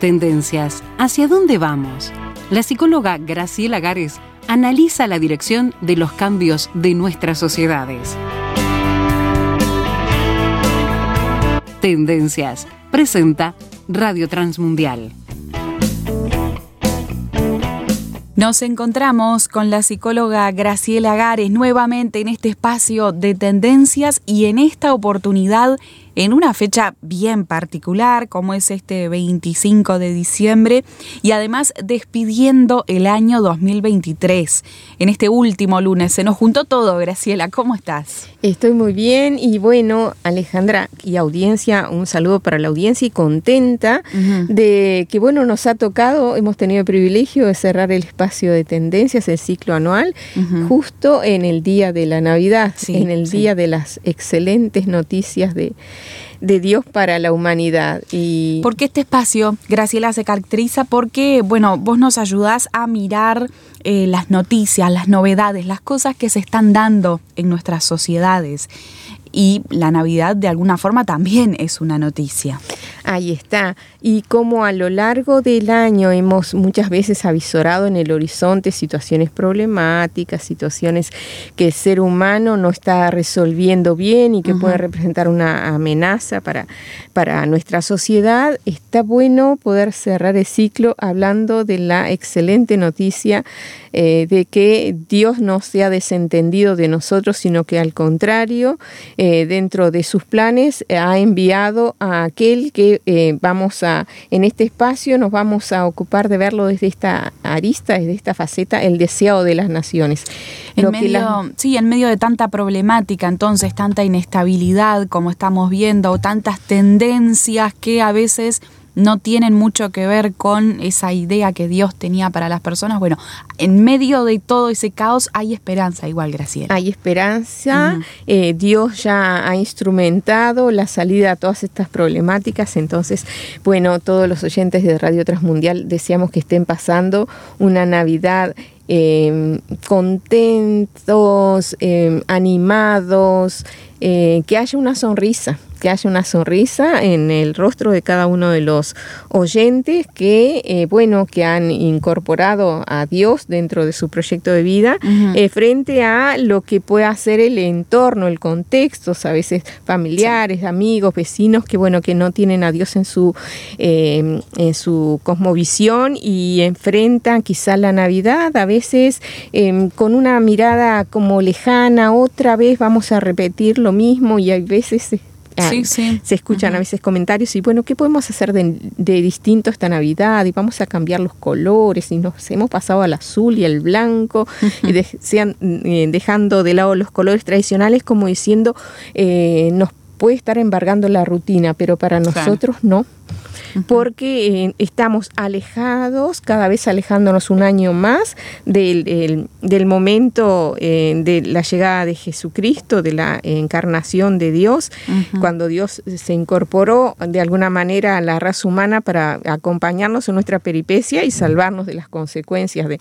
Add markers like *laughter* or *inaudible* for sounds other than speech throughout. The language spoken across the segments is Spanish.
Tendencias. ¿Hacia dónde vamos? La psicóloga Graciela Gares analiza la dirección de los cambios de nuestras sociedades. Tendencias. Presenta Radio Transmundial. Nos encontramos con la psicóloga Graciela Gares nuevamente en este espacio de tendencias y en esta oportunidad en una fecha bien particular como es este 25 de diciembre y además despidiendo el año 2023. En este último lunes se nos juntó todo, Graciela, ¿cómo estás? Estoy muy bien y bueno, Alejandra y audiencia, un saludo para la audiencia y contenta de que bueno, nos ha tocado, hemos tenido el privilegio de cerrar el espacio de tendencias, el ciclo anual, justo en el día de la Navidad, en el día de las excelentes noticias de de Dios para la humanidad. Y porque este espacio, Graciela, se caracteriza porque, bueno, vos nos ayudás a mirar eh, las noticias, las novedades, las cosas que se están dando en nuestras sociedades y la Navidad de alguna forma también es una noticia. Ahí está. Y como a lo largo del año hemos muchas veces avisorado en el horizonte situaciones problemáticas, situaciones que el ser humano no está resolviendo bien y que pueden representar una amenaza para, para nuestra sociedad, está bueno poder cerrar el ciclo hablando de la excelente noticia eh, de que Dios no se ha desentendido de nosotros, sino que al contrario, eh, dentro de sus planes eh, ha enviado a aquel que eh, vamos a, en este espacio nos vamos a ocupar de verlo desde esta arista, desde esta faceta, el deseado de las naciones. En medio, Sí, en medio de tanta problemática, entonces, tanta inestabilidad como estamos viendo, o tantas tendencias que a veces no tienen mucho que ver con esa idea que Dios tenía para las personas. Bueno, en medio de todo ese caos hay esperanza igual, Graciela. Hay esperanza, eh, Dios ya ha instrumentado la salida a todas estas problemáticas, entonces, bueno, todos los oyentes de Radio Transmundial deseamos que estén pasando una Navidad em, contentos, em, animados, eh, que haya una sonrisa que haya una sonrisa en el rostro de cada uno de los oyentes que, eh, bueno, que han incorporado a Dios dentro de su proyecto de vida eh, frente a lo que puede hacer el entorno, el contexto, a veces familiares, amigos, vecinos, que, bueno, que no tienen a Dios en su, em, en su cosmovisión y enfrentan quizá la Navidad, a veces em, con una mirada como lejana, otra vez vamos a repetir lo mismo y hay veces se escuchan a veces comentarios y bueno, ¿qué podemos hacer de, distinto esta Navidad? Y vamos a cambiar los colores y nos hemos pasado al azul y al blanco *laughs* y eh, dejando de lado los colores tradicionales como diciendo eh, nos puede estar embargando la rutina, pero para nosotros no porque eh, estamos alejados, cada vez alejándonos un año más del, del momento eh, de la llegada de Jesucristo, de la encarnación de Dios, cuando Dios se incorporó de alguna manera a la raza humana para acompañarnos en nuestra peripecia y salvarnos de las consecuencias de,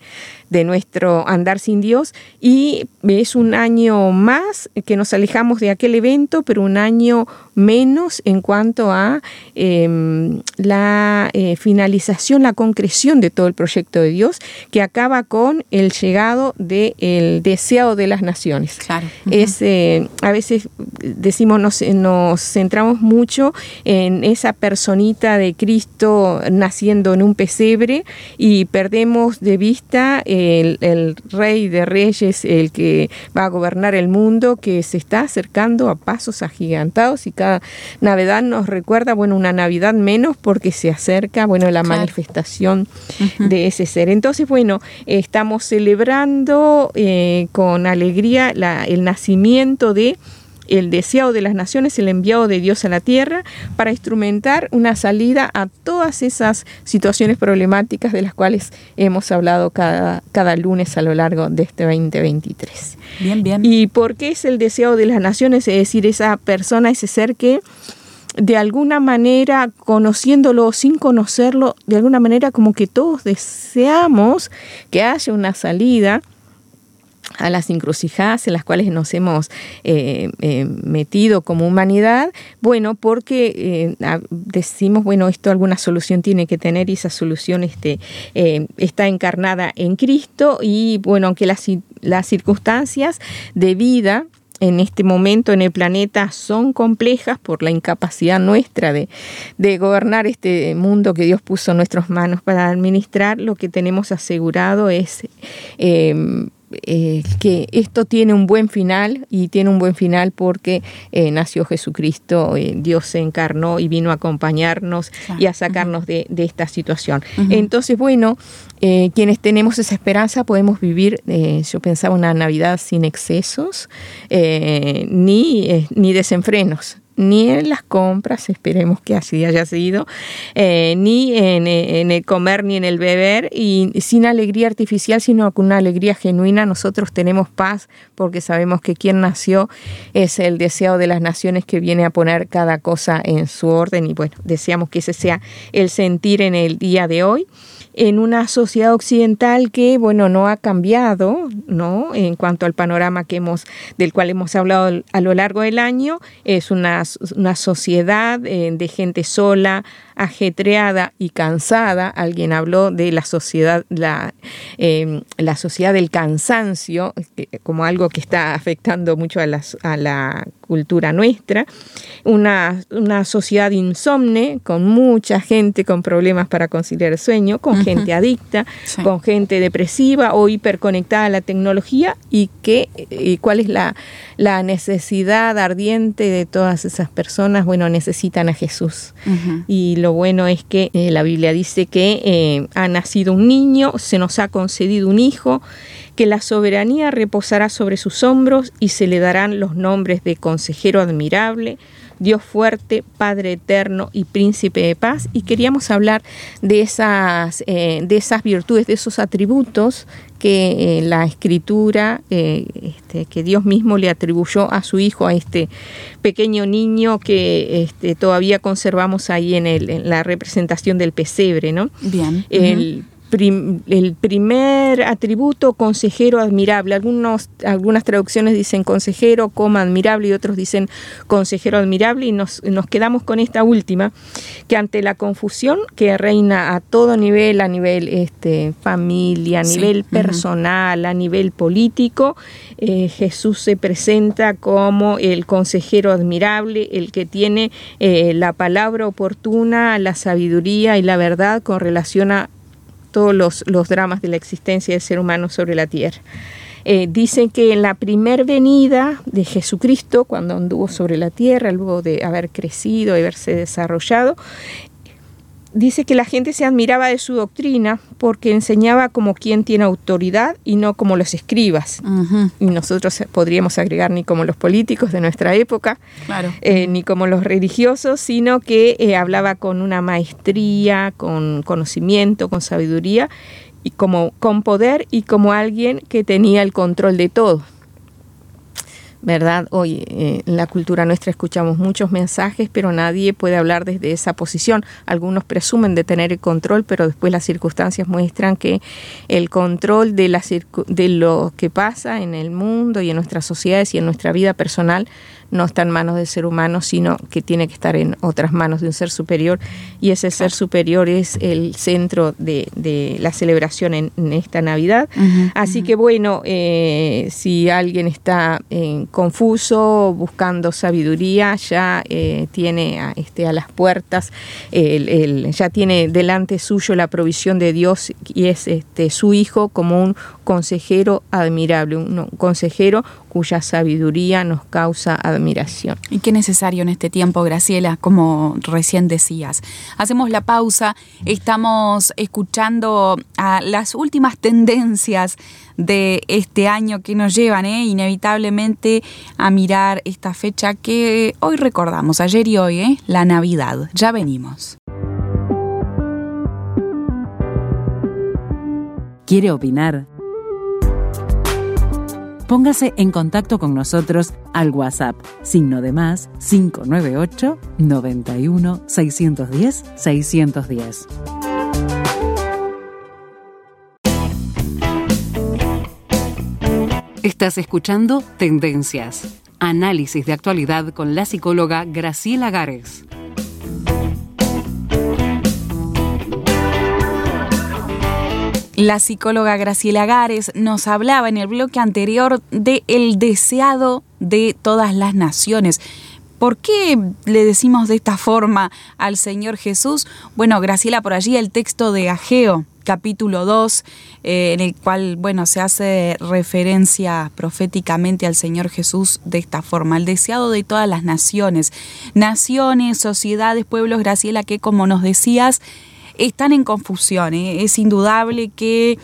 de nuestro andar sin Dios. Y es un año más que nos alejamos de aquel evento, pero un año menos en cuanto a em, la eh, finalización, la concreción de todo el proyecto de Dios, que acaba con el llegado del deseado de las naciones. Claro. Es, eh, a veces decimos, nos, nos centramos mucho en esa personita de Cristo naciendo en un pesebre y perdemos de vista el, el rey de reyes, el que va a gobernar el mundo, que se está acercando a pasos agigantados y cada Navidad nos recuerda, bueno, una Navidad menos porque se acerca, bueno, la manifestación de ese ser. Entonces, bueno, estamos celebrando eh, con alegría el nacimiento de el deseado de las naciones, el enviado de Dios a la tierra, para instrumentar una salida a todas esas situaciones problemáticas de las cuales hemos hablado cada, cada lunes a lo largo de este 2023. Bien, bien. ¿Y por qué es el deseado de las naciones? Es decir, esa persona, ese ser que de alguna manera, conociéndolo o sin conocerlo, de alguna manera como que todos deseamos que haya una salida a las encrucijadas en las cuales nos hemos eh, eh, metido como humanidad, bueno, porque eh, decimos, bueno, esto alguna solución tiene que tener y esa solución este, está encarnada en Cristo y bueno, aunque las, las circunstancias de vida en este momento en el planeta son complejas por la incapacidad nuestra de, gobernar este mundo que Dios puso en nuestras manos para administrar, lo que tenemos asegurado es eh, que esto tiene un buen final y tiene un buen final porque eh, nació Jesucristo, eh, Dios se encarnó y vino a acompañarnos y a sacarnos de, esta situación. Entonces, bueno, quienes tenemos esa esperanza podemos vivir, yo pensaba, una Navidad sin excesos ni, ni desenfrenos ni en las compras, esperemos que así haya sido, eh, ni en, el comer ni en el beber, y sin alegría artificial, sino con una alegría genuina. Nosotros tenemos paz porque sabemos que quien nació es el deseo de las naciones que viene a poner cada cosa en su orden y bueno, deseamos que ese sea el sentir en el día de hoy en una sociedad occidental que, bueno, no ha cambiado, ¿no? En cuanto al panorama que hemos, del cual hemos hablado a lo largo del año, es una, una sociedad eh, de gente sola, ajetreada y cansada. Alguien habló de la sociedad, la, em, la sociedad del cansancio, como algo que está afectando mucho a la, a la cultura nuestra. Una, una, sociedad insomne, con mucha gente con problemas para conciliar el sueño, con gente adicta, con gente depresiva o hiperconectada a la tecnología y, que, y cuál es la, la necesidad ardiente de todas esas personas. Bueno, necesitan a Jesús. Y lo bueno es que eh, la Biblia dice que eh, ha nacido un niño, se nos ha concedido un hijo, que la soberanía reposará sobre sus hombros y se le darán los nombres de consejero admirable, Dios fuerte, Padre eterno y príncipe de paz. Y queríamos hablar de esas, eh, de esas virtudes, de esos atributos que la escritura, este, que Dios mismo le atribuyó a su hijo, a este pequeño niño que este, todavía conservamos ahí en, el, en la representación del pesebre, ¿no? Bien. El, el primer atributo, consejero admirable. Algunos, algunas traducciones dicen consejero, coma admirable y otros dicen consejero admirable y nos, nos quedamos con esta última, que ante la confusión que reina a todo nivel, a nivel este, familia, a nivel personal, a nivel político, eh, Jesús se presenta como el consejero admirable, el que tiene eh, la palabra oportuna, la sabiduría y la verdad con relación a todos los, dramas de la existencia del ser humano sobre la tierra. Eh, dicen que en la primer venida de Jesucristo, cuando anduvo sobre la tierra, luego de haber crecido y haberse desarrollado, dice que la gente se admiraba de su doctrina porque enseñaba como quien tiene autoridad y no como los escribas. Y nosotros podríamos agregar ni como los políticos de nuestra época, eh, ni como los religiosos, sino que eh, hablaba con una maestría, con conocimiento, con sabiduría, y como con poder y como alguien que tenía el control de todo. ¿Verdad? Hoy eh, en la cultura nuestra escuchamos muchos mensajes, pero nadie puede hablar desde esa posición. Algunos presumen de tener el control, pero después las circunstancias muestran que el control de, la de lo que pasa en el mundo y en nuestras sociedades y en nuestra vida personal no está en manos del ser humano, sino que tiene que estar en otras manos de un ser superior y ese ser superior es el centro de, la celebración en, esta Navidad. Así que bueno, eh, si alguien está eh, confuso, buscando sabiduría, ya eh, tiene a, este, a las puertas, ya tiene delante suyo la provisión de Dios y es este, su hijo como un consejero admirable, un consejero cuya sabiduría nos causa admiración. Y qué necesario en este tiempo, Graciela, como recién decías. Hacemos la pausa, estamos escuchando a las últimas tendencias de este año que nos llevan ¿eh? inevitablemente a mirar esta fecha que hoy recordamos, ayer y hoy, ¿eh? la Navidad. Ya venimos. ¿Quiere opinar? Póngase en contacto con nosotros al WhatsApp, signo de más 598 91 610 610. Estás escuchando Tendencias, análisis de actualidad con la psicóloga Graciela Gares. La psicóloga Graciela Gares nos hablaba en el bloque anterior de el deseado de todas las naciones. ¿Por qué le decimos de esta forma al Señor Jesús? Bueno, Graciela, por allí el texto de Ageo, capítulo 2, eh, en el cual, bueno, se hace referencia proféticamente al Señor Jesús de esta forma, el deseado de todas las naciones, naciones, sociedades, pueblos, Graciela, que como nos decías, están en confusión. ¿eh? Es indudable que,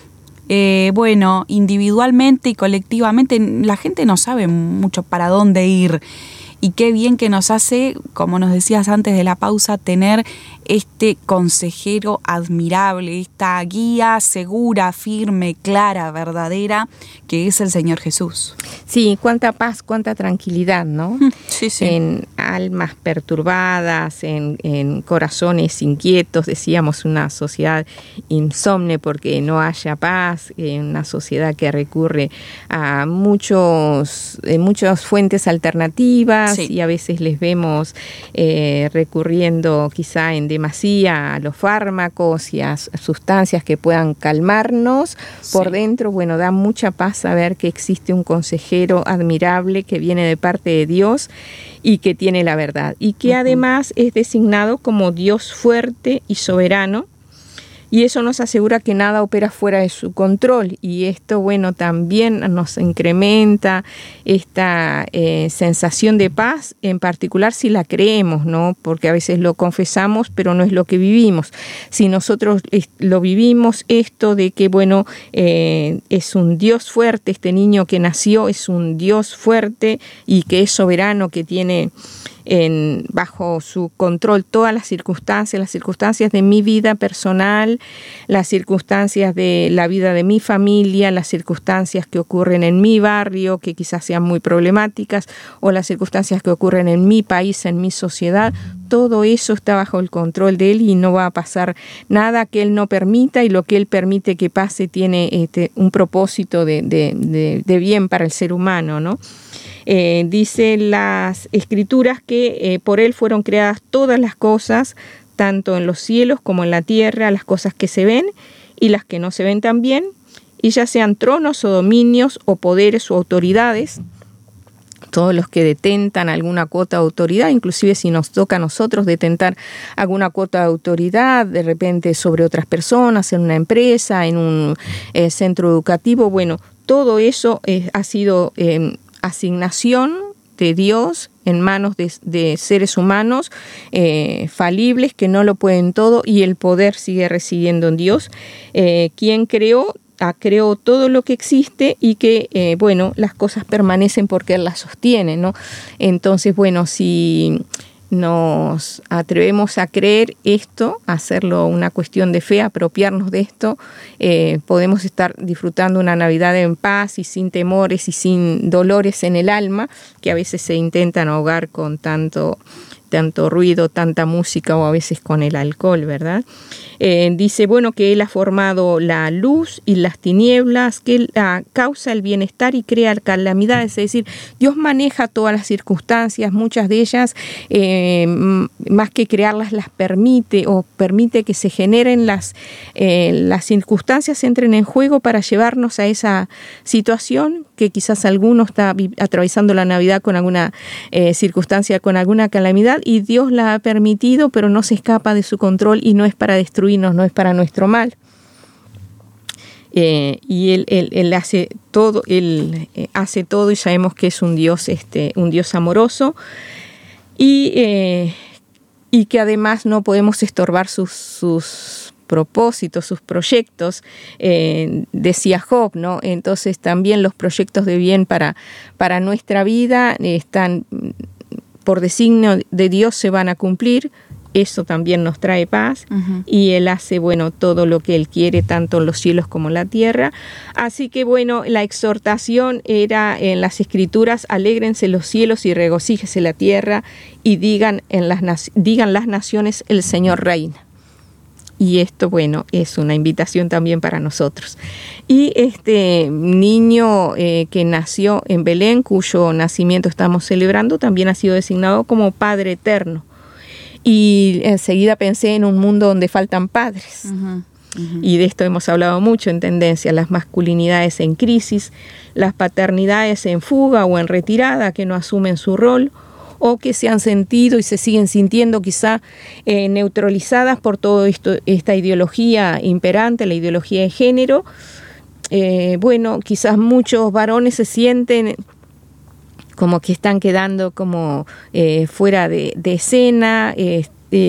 eh, bueno, individualmente y colectivamente la gente no sabe mucho para dónde ir y qué bien que nos hace, como nos decías antes de la pausa, tener este consejero admirable, esta guía segura, firme, clara, verdadera, que es el Señor Jesús. Sí, cuánta paz, cuánta tranquilidad, ¿no? *laughs* Sí, sí. En almas perturbadas, en, en corazones inquietos, decíamos una sociedad insomne porque no haya paz, una sociedad que recurre a muchos, eh, muchas fuentes alternativas y a veces les vemos eh, recurriendo quizá en demasía a los fármacos y a sustancias que puedan calmarnos. Por dentro, bueno, da mucha paz saber que existe un consejero admirable que viene de parte de Dios y que tiene la verdad y que además es designado como Dios fuerte y soberano y eso nos asegura que nada opera fuera de su control y esto, bueno, también nos incrementa esta eh, sensación de paz, en particular si la creemos, ¿no? Porque a veces lo confesamos, pero no es lo que vivimos. Si nosotros lo vivimos, esto de que, bueno, eh, es un Dios fuerte, este niño que nació es un Dios fuerte y que es soberano, que tiene en, bajo su control todas las circunstancias, las circunstancias de mi vida personal, las circunstancias de la vida de mi familia, las circunstancias que ocurren en mi barrio, que quizás sean muy problemáticas, o las circunstancias que ocurren en mi país, en mi sociedad, todo eso está bajo el control de él y no va a pasar nada que él no permita y lo que él permite que pase tiene este, un propósito de, de, de bien para el ser humano, ¿no? Eh, dice las escrituras que eh, por él fueron creadas todas las cosas, tanto en los cielos como en la tierra, las cosas que se ven y las que no se ven también, y ya sean tronos o dominios o poderes o autoridades, todos los que detentan alguna cuota de autoridad, inclusive si nos toca a nosotros detentar alguna cuota de autoridad de repente sobre otras personas, en una empresa, en un eh, centro educativo, bueno, todo eso ha sido em, asignación de Dios en manos de, seres humanos eh, falibles que no lo pueden todo y el poder sigue residiendo en Dios, eh, quien creó creó todo lo que existe y que, eh, bueno, las cosas permanecen porque Él las sostiene, ¿no? Entonces, bueno, si nos atrevemos a creer esto, a hacerlo una cuestión de fe, apropiarnos de esto, eh, podemos estar disfrutando una Navidad en paz y sin temores y sin dolores en el alma, que a veces se intentan ahogar con tanto tanto ruido, tanta música o a veces con el alcohol, ¿verdad? Eh, dice, bueno, que Él ha formado la luz y las tinieblas, que Él ah, causa el bienestar y crea calamidades, es decir, Dios maneja todas las circunstancias, muchas de ellas, eh, más que crearlas, las permite o permite que se generen las, eh, las circunstancias, entren en juego para llevarnos a esa situación que quizás alguno está atravesando la Navidad con alguna circunstancia, con alguna calamidad, y Dios la ha permitido, pero no se escapa de su control y no es para destruirnos, no es para nuestro mal. Eh, y él, hace todo, él eh, hace todo y sabemos que es un Dios, este, un Dios amoroso y, eh, y que además no podemos estorbar sus, sus propósitos, sus proyectos, decía Job, ¿no? Entonces también los proyectos de bien para, para nuestra vida están por designio de Dios se van a cumplir, eso también nos trae paz y Él hace, bueno, todo lo que Él quiere, tanto en los cielos como en la tierra. Así que, bueno, la exhortación era en las escrituras, alégrense los cielos y regocíjese la tierra y digan, en las, digan las naciones, el Señor reina. Y esto, bueno, es una invitación también para nosotros. Y este niño eh, que nació en Belén, cuyo nacimiento estamos celebrando, también ha sido designado como Padre Eterno. Y enseguida pensé en un mundo donde faltan padres. Y de esto hemos hablado mucho en tendencia, las masculinidades en crisis, las paternidades en fuga o en retirada que no asumen su rol, o que se han sentido y se siguen sintiendo quizá eh, neutralizadas por toda esta ideología imperante, la ideología de género. Eh, bueno, quizás muchos varones se sienten como que están quedando como eh, fuera de, escena,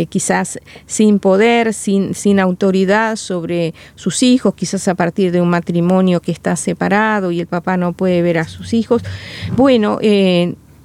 quizás sin poder, sin, sin autoridad sobre sus hijos, quizás a partir de un matrimonio que está separado y el papá no puede ver a sus hijos. Bueno,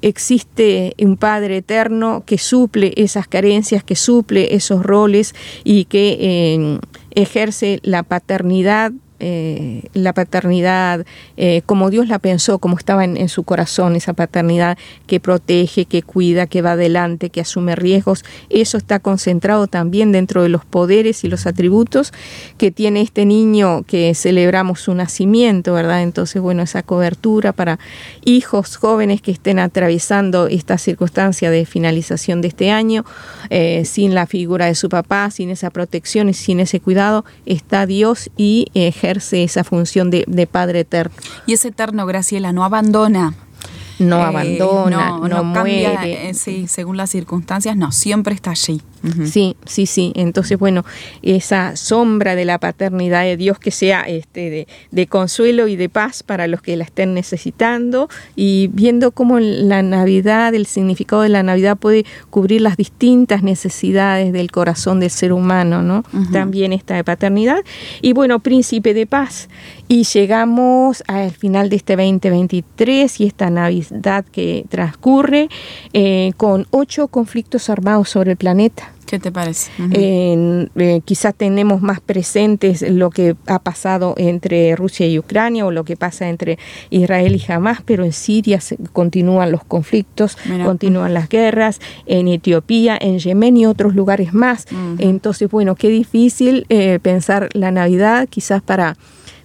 existe un Padre eterno que suple esas carencias, que suple esos roles y que eh, ejerce la paternidad eh, la paternidad eh, como Dios la pensó, como estaba en, su corazón, esa paternidad que protege, que cuida, que va adelante, que asume riesgos, eso está concentrado también dentro de los poderes y los atributos que tiene este niño que celebramos su nacimiento, ¿verdad? Entonces, bueno, esa cobertura para hijos jóvenes que estén atravesando esta circunstancia de finalización de este año, eh, sin la figura de su papá, sin esa protección y sin ese cuidado, está Dios y ejerce esa función de, Padre eterno. Y ese eterno, Graciela, no abandona no eh, abandona, no, muere. Eh, sí, según las circunstancias, no, siempre está allí. Sí, sí, sí. Entonces, bueno, esa sombra de la paternidad de Dios que sea este, de, consuelo y de paz para los que la estén necesitando y viendo cómo la Navidad, el significado de la Navidad puede cubrir las distintas necesidades del corazón del ser humano, ¿no? También esta de paternidad. Y bueno, príncipe de paz. Y llegamos al final de este 2023 y esta Navidad que transcurre eh, con ocho conflictos armados sobre el planeta. ¿Qué te parece? Eh, quizás tenemos más presentes lo que ha pasado entre Rusia y Ucrania o lo que pasa entre Israel y Hamas, pero en Siria continúan los conflictos, continúan las guerras, en Etiopía, en Yemen y otros lugares más. Entonces, bueno, qué difícil eh, pensar la Navidad quizás para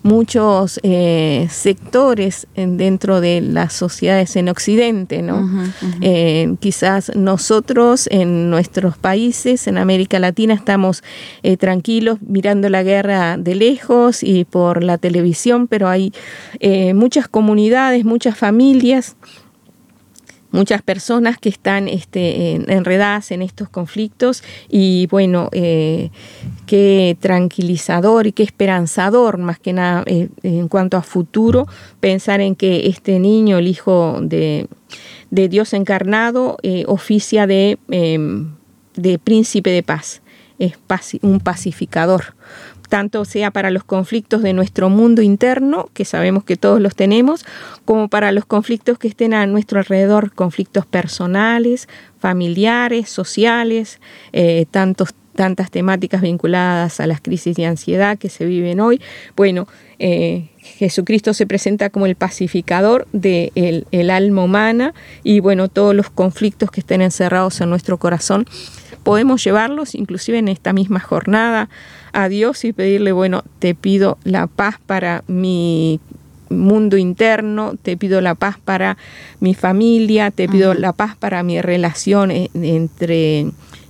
muchos eh, sectores dentro de las sociedades en Occidente, ¿no? Eh, quizás nosotros en nuestros países, en América Latina, estamos eh, tranquilos mirando la guerra de lejos y por la televisión, pero hay muchas comunidades, muchas familias muchas personas que están este, enredadas en estos conflictos y bueno, eh, qué tranquilizador y qué esperanzador más que nada eh, en cuanto a futuro pensar en que este niño, el hijo de, Dios encarnado, eh, oficia de, em, de príncipe de paz, es un pacificador. Tanto sea para los conflictos de nuestro mundo interno, que sabemos que todos los tenemos, como para los conflictos que estén a nuestro alrededor, conflictos personales, familiares, sociales, eh, tantos tantas temáticas vinculadas a las crisis de ansiedad que se viven hoy. Bueno, eh, Jesucristo se presenta como el pacificador del de el alma humana y bueno, todos los conflictos que estén encerrados en nuestro corazón podemos llevarlos inclusive en esta misma jornada a Dios y pedirle, bueno, te pido la paz para mi mundo interno, te pido la paz para mi familia, te pido la paz para mi relación e, entre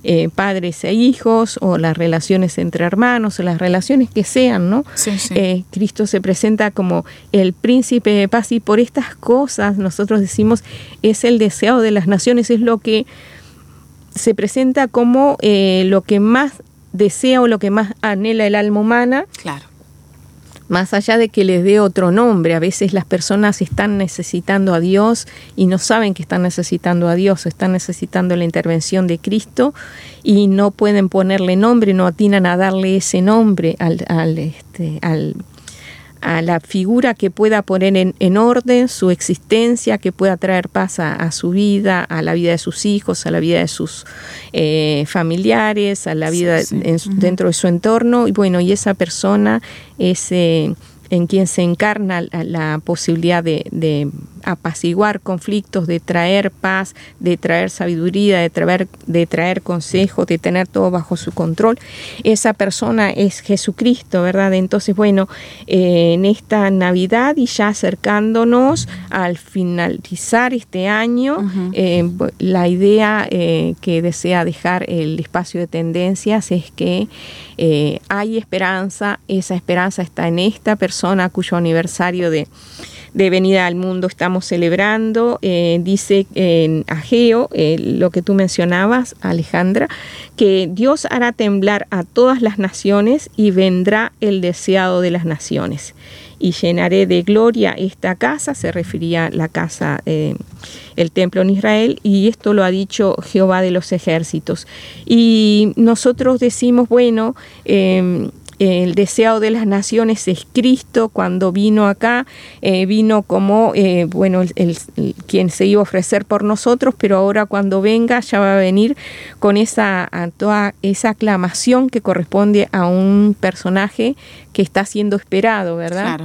eh, padres e hijos o las relaciones entre hermanos o las relaciones que sean, ¿no? Eh, Cristo se presenta como el príncipe de paz y por estas cosas nosotros decimos es el deseo de las naciones, es lo que se presenta como eh, lo que más desea o lo que más anhela el alma humana. Claro. Más allá de que les dé otro nombre, a veces las personas están necesitando a Dios y no saben que están necesitando a Dios, están necesitando la intervención de Cristo y no pueden ponerle nombre, no atinan a darle ese nombre al, al, este, al a la figura que pueda poner en, orden su existencia, que pueda traer paz a, su vida, a la vida de sus hijos, a la vida de sus eh, familiares, a la vida dentro de su entorno. Y bueno, y esa persona, ese en quien se encarna la, posibilidad de, apaciguar conflictos, de traer paz, de traer sabiduría, de traer, de traer consejo, de tener todo bajo su control. Esa persona es Jesucristo, ¿verdad? Entonces, bueno, eh, en esta Navidad y ya acercándonos al finalizar este año, eh, la idea eh, que desea dejar el espacio de tendencias es que hay esperanza, esa esperanza está en esta persona cuyo aniversario de, venida al mundo estamos celebrando. Eh, dice en Ageo, eh, lo que tú mencionabas, Alejandra, que Dios hará temblar a todas las naciones y vendrá el deseado de las naciones. Y llenaré de gloria esta casa, se refería la casa, eh, el templo en Israel, y esto lo ha dicho Jehová de los ejércitos. Y nosotros decimos, bueno, el deseado de las naciones es Cristo cuando vino acá, eh, vino como, eh, bueno, el, quien se iba a ofrecer por nosotros, pero ahora cuando venga ya va a venir con esa, toda esa aclamación que corresponde a un personaje que está siendo esperado, ¿verdad?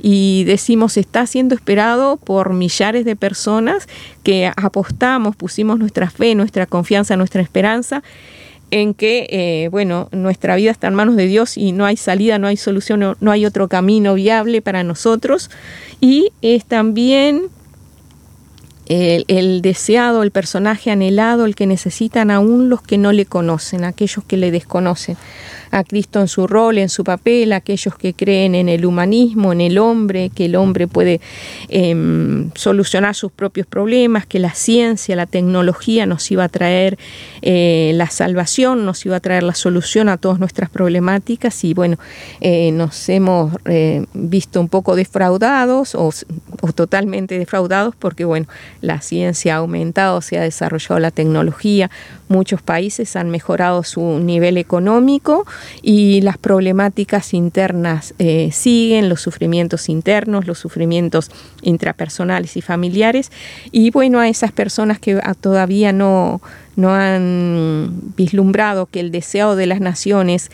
Y decimos, está siendo esperado por millares de personas que apostamos, pusimos nuestra fe, nuestra confianza, nuestra esperanza en que, eh, bueno, nuestra vida está en manos de Dios y no hay salida, no hay solución, no, hay otro camino viable para nosotros. Y es también el, el, deseado, el personaje anhelado, el que necesitan aún los que no le conocen, aquellos que le desconocen a Cristo en su rol, en su papel, aquellos que creen en el humanismo, en el hombre, que el hombre puede em, solucionar sus propios problemas, que la ciencia, la tecnología nos iba a traer eh, la salvación, nos iba a traer la solución a todas nuestras problemáticas. Y bueno, eh, nos hemos eh, visto un poco defraudados o, o totalmente defraudados porque bueno, la ciencia ha aumentado, se ha desarrollado la tecnología, muchos países han mejorado su nivel económico y las problemáticas internas eh, siguen, los sufrimientos internos, los sufrimientos intrapersonales y familiares. Y bueno, a esas personas que todavía no, no han vislumbrado que el deseo de las naciones,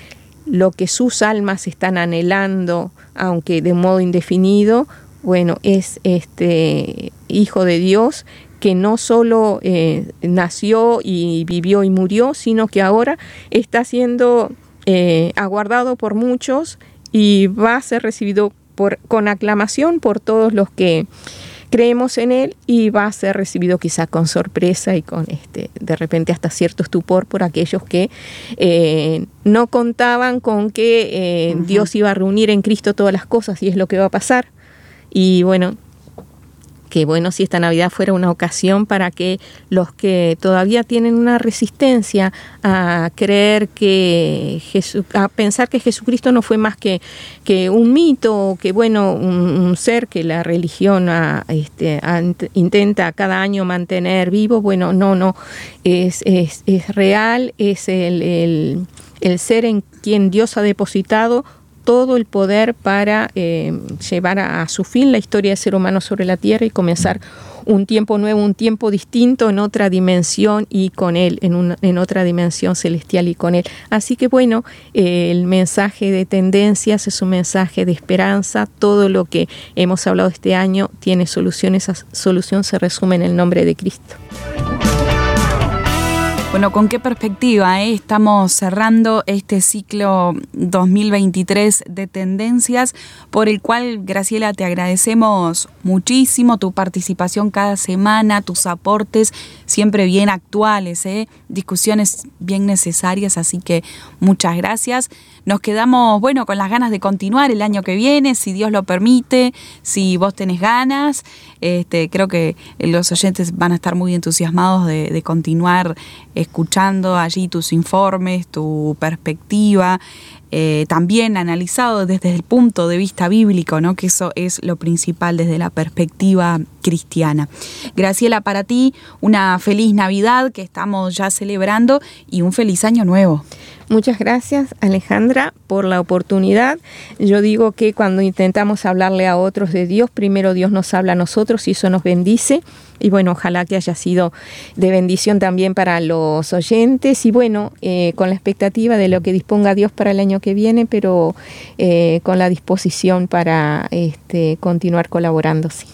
lo que sus almas están anhelando, aunque de modo indefinido, bueno, es este hijo de Dios que no solo eh, nació y vivió y murió, sino que ahora está siendo eh, aguardado por muchos y va a ser recibido por, con aclamación por todos los que creemos en él y va a ser recibido quizá con sorpresa y con este de repente hasta cierto estupor por aquellos que eh, no contaban con que eh, Dios iba a reunir en Cristo todas las cosas y es lo que va a pasar. Y bueno que bueno si esta Navidad fuera una ocasión para que los que todavía tienen una resistencia a creer que a pensar que Jesucristo no fue más que, que un mito, que bueno, un, ser que la religión este, intenta cada año mantener vivo, bueno, no, no, es, es, es real, es el, el ser en quien Dios ha depositado todo el poder para eh, llevar a, su fin la historia del ser humano sobre la Tierra y comenzar un tiempo nuevo, un tiempo distinto en otra dimensión y con Él, en, en otra dimensión celestial y con Él. Así que bueno, el mensaje de tendencias es un mensaje de esperanza. Todo lo que hemos hablado este año tiene solución. Esa solución se resume en el nombre de Cristo. Bueno, ¿con qué perspectiva? Eh? Estamos cerrando este ciclo 2023 de tendencias por el cual, Graciela, te agradecemos muchísimo tu participación cada semana, tus aportes siempre bien actuales, ¿eh? discusiones bien necesarias, así que muchas gracias. Nos quedamos, bueno, con las ganas de continuar el año que viene, si Dios lo permite, si vos tenés ganas. Este, creo que los oyentes van a estar muy entusiasmados de continuar escuchando allí tus informes, tu perspectiva, eh, también analizado desde el punto de vista bíblico, ¿no? que eso es lo principal desde la perspectiva cristiana. Graciela, para ti una feliz Navidad que estamos ya celebrando y un feliz año nuevo. Muchas gracias Alejandra por la oportunidad. Yo digo que cuando intentamos hablarle a otros de Dios, primero Dios nos habla a nosotros y eso nos bendice. Y bueno, ojalá que haya sido de bendición también para los oyentes y bueno, eh, con la expectativa de lo que disponga Dios para el año que viene, pero eh, con la disposición para este, continuar colaborando. Sí.